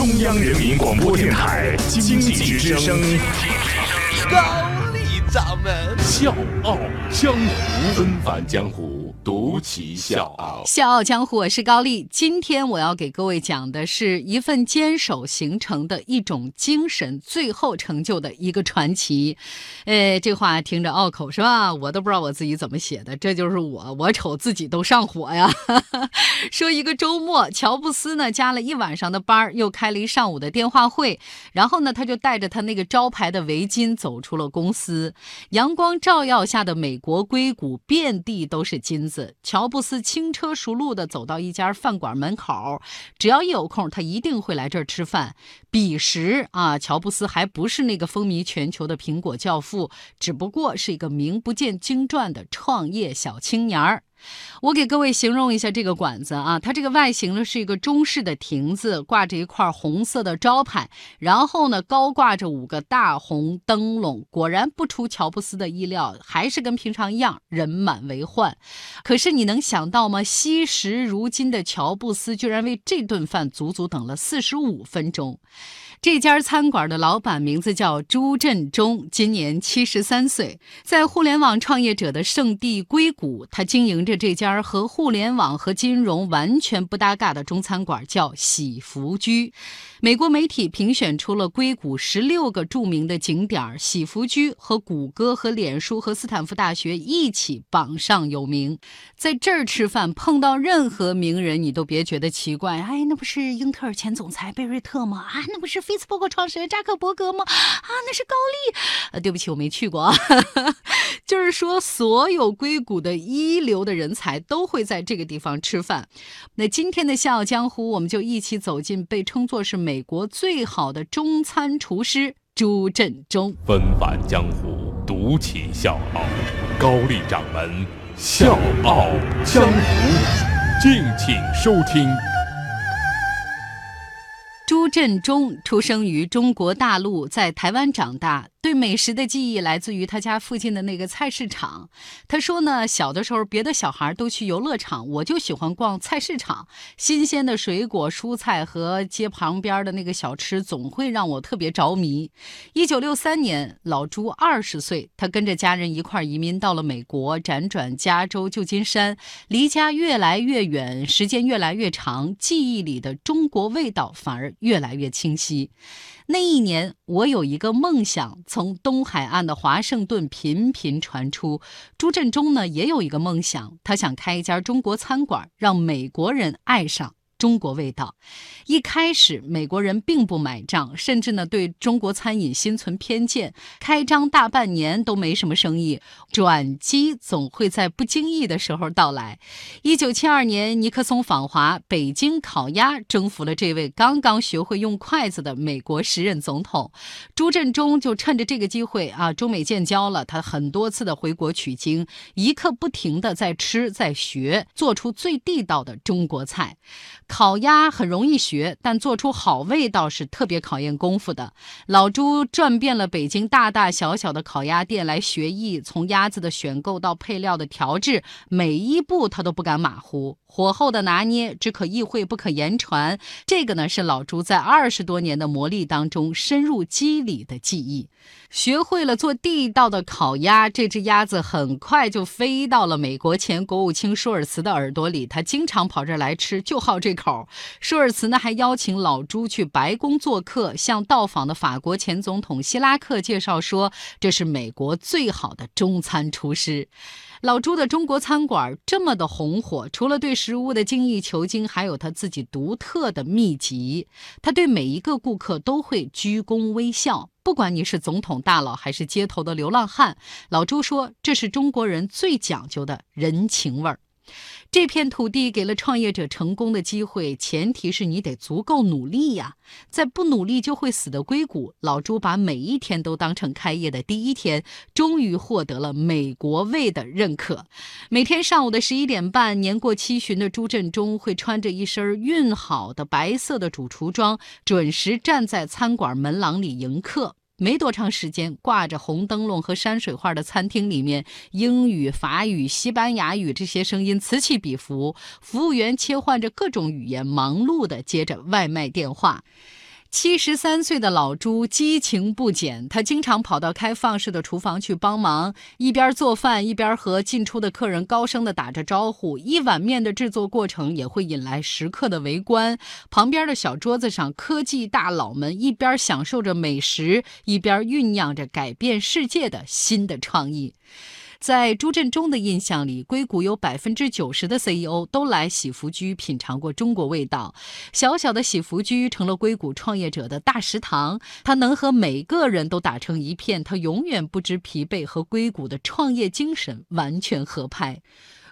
中央人民广播电台经济之声，高丽掌门笑傲江湖，纷繁江湖。独骑笑傲，笑傲江湖，我是高丽。今天我要给各位讲的是一份坚守形成的一种精神，最后成就的一个传奇。呃，这话听着拗口是吧？我都不知道我自己怎么写的，这就是我，我瞅自己都上火呀。说一个周末，乔布斯呢加了一晚上的班，又开了一上午的电话会，然后呢他就带着他那个招牌的围巾走出了公司。阳光照耀下的美国硅谷，遍地都是金。乔布斯轻车熟路的走到一家饭馆门口，只要一有空，他一定会来这儿吃饭。彼时啊，乔布斯还不是那个风靡全球的苹果教父，只不过是一个名不见经传的创业小青年儿。我给各位形容一下这个馆子啊，它这个外形呢是一个中式的亭子，挂着一块红色的招牌，然后呢高挂着五个大红灯笼。果然不出乔布斯的意料，还是跟平常一样人满为患。可是你能想到吗？惜时如金的乔布斯居然为这顿饭足足等了四十五分钟。这家餐馆的老板名字叫朱振中，今年七十三岁，在互联网创业者的圣地硅谷，他经营这家和互联网和金融完全不搭嘎的中餐馆，叫喜福居。美国媒体评选出了硅谷十六个著名的景点，喜福居和谷歌、和脸书、和斯坦福大学一起榜上有名。在这儿吃饭，碰到任何名人，你都别觉得奇怪。哎，那不是英特尔前总裁贝瑞特吗？啊，那不是。Facebook 创始人扎克伯格吗？啊，那是高丽。呃，对不起，我没去过。就是说，所有硅谷的一流的人才都会在这个地方吃饭。那今天的笑傲江湖，我们就一起走进被称作是美国最好的中餐厨师朱振中。纷繁江湖，独起笑傲。高丽掌门笑傲江湖，敬请收听。朱振中出生于中国大陆，在台湾长大。对美食的记忆来自于他家附近的那个菜市场。他说呢，小的时候别的小孩都去游乐场，我就喜欢逛菜市场。新鲜的水果、蔬菜和街旁边的那个小吃，总会让我特别着迷。一九六三年，老朱二十岁，他跟着家人一块移民到了美国，辗转加州、旧金山，离家越来越远，时间越来越长，记忆里的中国味道反而越来越清晰。那一年，我有一个梦想，从东海岸的华盛顿频频传出。朱振中呢，也有一个梦想，他想开一家中国餐馆，让美国人爱上。中国味道，一开始美国人并不买账，甚至呢对中国餐饮心存偏见。开张大半年都没什么生意，转机总会在不经意的时候到来。一九七二年，尼克松访华，北京烤鸭征服了这位刚刚学会用筷子的美国时任总统。朱振中就趁着这个机会啊，中美建交了，他很多次的回国取经，一刻不停的在吃在学，做出最地道的中国菜。烤鸭很容易学，但做出好味道是特别考验功夫的。老朱转遍了北京大大小小的烤鸭店来学艺，从鸭子的选购到配料的调制，每一步他都不敢马虎。火候的拿捏只可意会不可言传，这个呢是老朱在二十多年的磨砺当中深入肌理的技艺。学会了做地道的烤鸭，这只鸭子很快就飞到了美国前国务卿舒尔茨的耳朵里。他经常跑这儿来吃，就好这口。舒尔茨呢还邀请老朱去白宫做客，向到访的法国前总统希拉克介绍说，这是美国最好的中餐厨师。老朱的中国餐馆这么的红火，除了对食物的精益求精，还有他自己独特的秘籍。他对每一个顾客都会鞠躬微笑，不管你是总统大佬还是街头的流浪汉。老朱说，这是中国人最讲究的人情味儿。这片土地给了创业者成功的机会，前提是你得足够努力呀。在不努力就会死的硅谷，老朱把每一天都当成开业的第一天，终于获得了美国味的认可。每天上午的十一点半，年过七旬的朱振中会穿着一身熨好的白色的主厨装，准时站在餐馆门廊里迎客。没多长时间，挂着红灯笼和山水画的餐厅里面，英语、法语、西班牙语这些声音此起彼伏，服务员切换着各种语言，忙碌地接着外卖电话。七十三岁的老朱激情不减，他经常跑到开放式的厨房去帮忙，一边做饭一边和进出的客人高声的打着招呼。一碗面的制作过程也会引来食客的围观。旁边的小桌子上，科技大佬们一边享受着美食，一边酝酿着改变世界的新的创意。在朱振中的印象里，硅谷有百分之九十的 CEO 都来喜福居品尝过中国味道。小小的喜福居成了硅谷创业者的大食堂，他能和每个人都打成一片，他永远不知疲惫，和硅谷的创业精神完全合拍。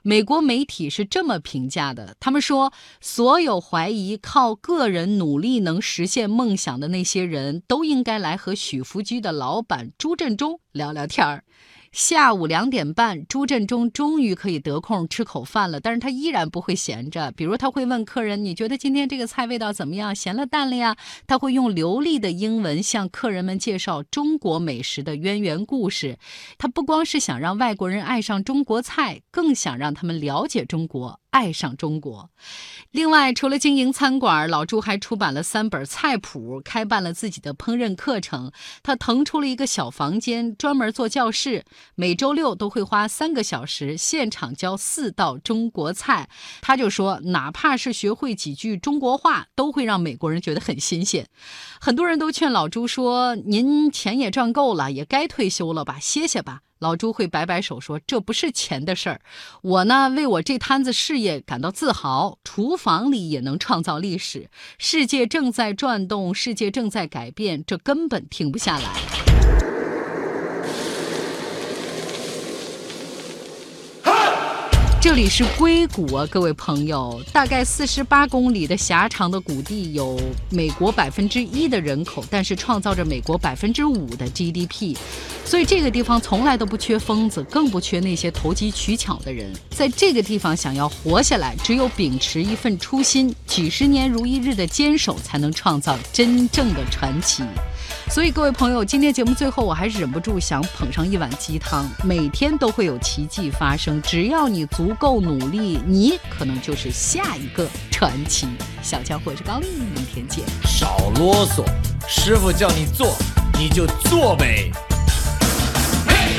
美国媒体是这么评价的：他们说，所有怀疑靠个人努力能实现梦想的那些人都应该来和许福居的老板朱振中聊聊天儿。下午两点半，朱振中终于可以得空吃口饭了，但是他依然不会闲着。比如他会问客人：“你觉得今天这个菜味道怎么样？咸了淡了呀？”他会用流利的英文向客人们介绍中国美食的渊源故事。他不光是想让外国人爱上中国菜，更想让他们了解中国。爱上中国。另外，除了经营餐馆，老朱还出版了三本菜谱，开办了自己的烹饪课程。他腾出了一个小房间，专门做教室，每周六都会花三个小时现场教四道中国菜。他就说，哪怕是学会几句中国话，都会让美国人觉得很新鲜。很多人都劝老朱说：“您钱也赚够了，也该退休了吧，歇歇吧。”老朱会摆摆手说：“这不是钱的事儿，我呢为我这摊子事业感到自豪。厨房里也能创造历史，世界正在转动，世界正在改变，这根本停不下来。”这里是硅谷啊，各位朋友，大概四十八公里的狭长的谷地，有美国百分之一的人口，但是创造着美国百分之五的 GDP。所以这个地方从来都不缺疯子，更不缺那些投机取巧的人。在这个地方想要活下来，只有秉持一份初心，几十年如一日的坚守，才能创造真正的传奇。所以各位朋友，今天节目最后，我还是忍不住想捧上一碗鸡汤。每天都会有奇迹发生，只要你足够努力，你可能就是下一个传奇。小强或者高丽，明天见。少啰嗦，师傅叫你做，你就做呗。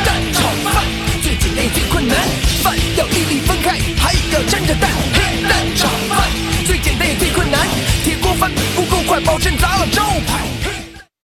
蛋炒饭最简单也最困难，饭要粒粒分开，还要沾着蛋。蛋炒饭最简单也最困难，铁锅翻不够快，保证砸了招牌。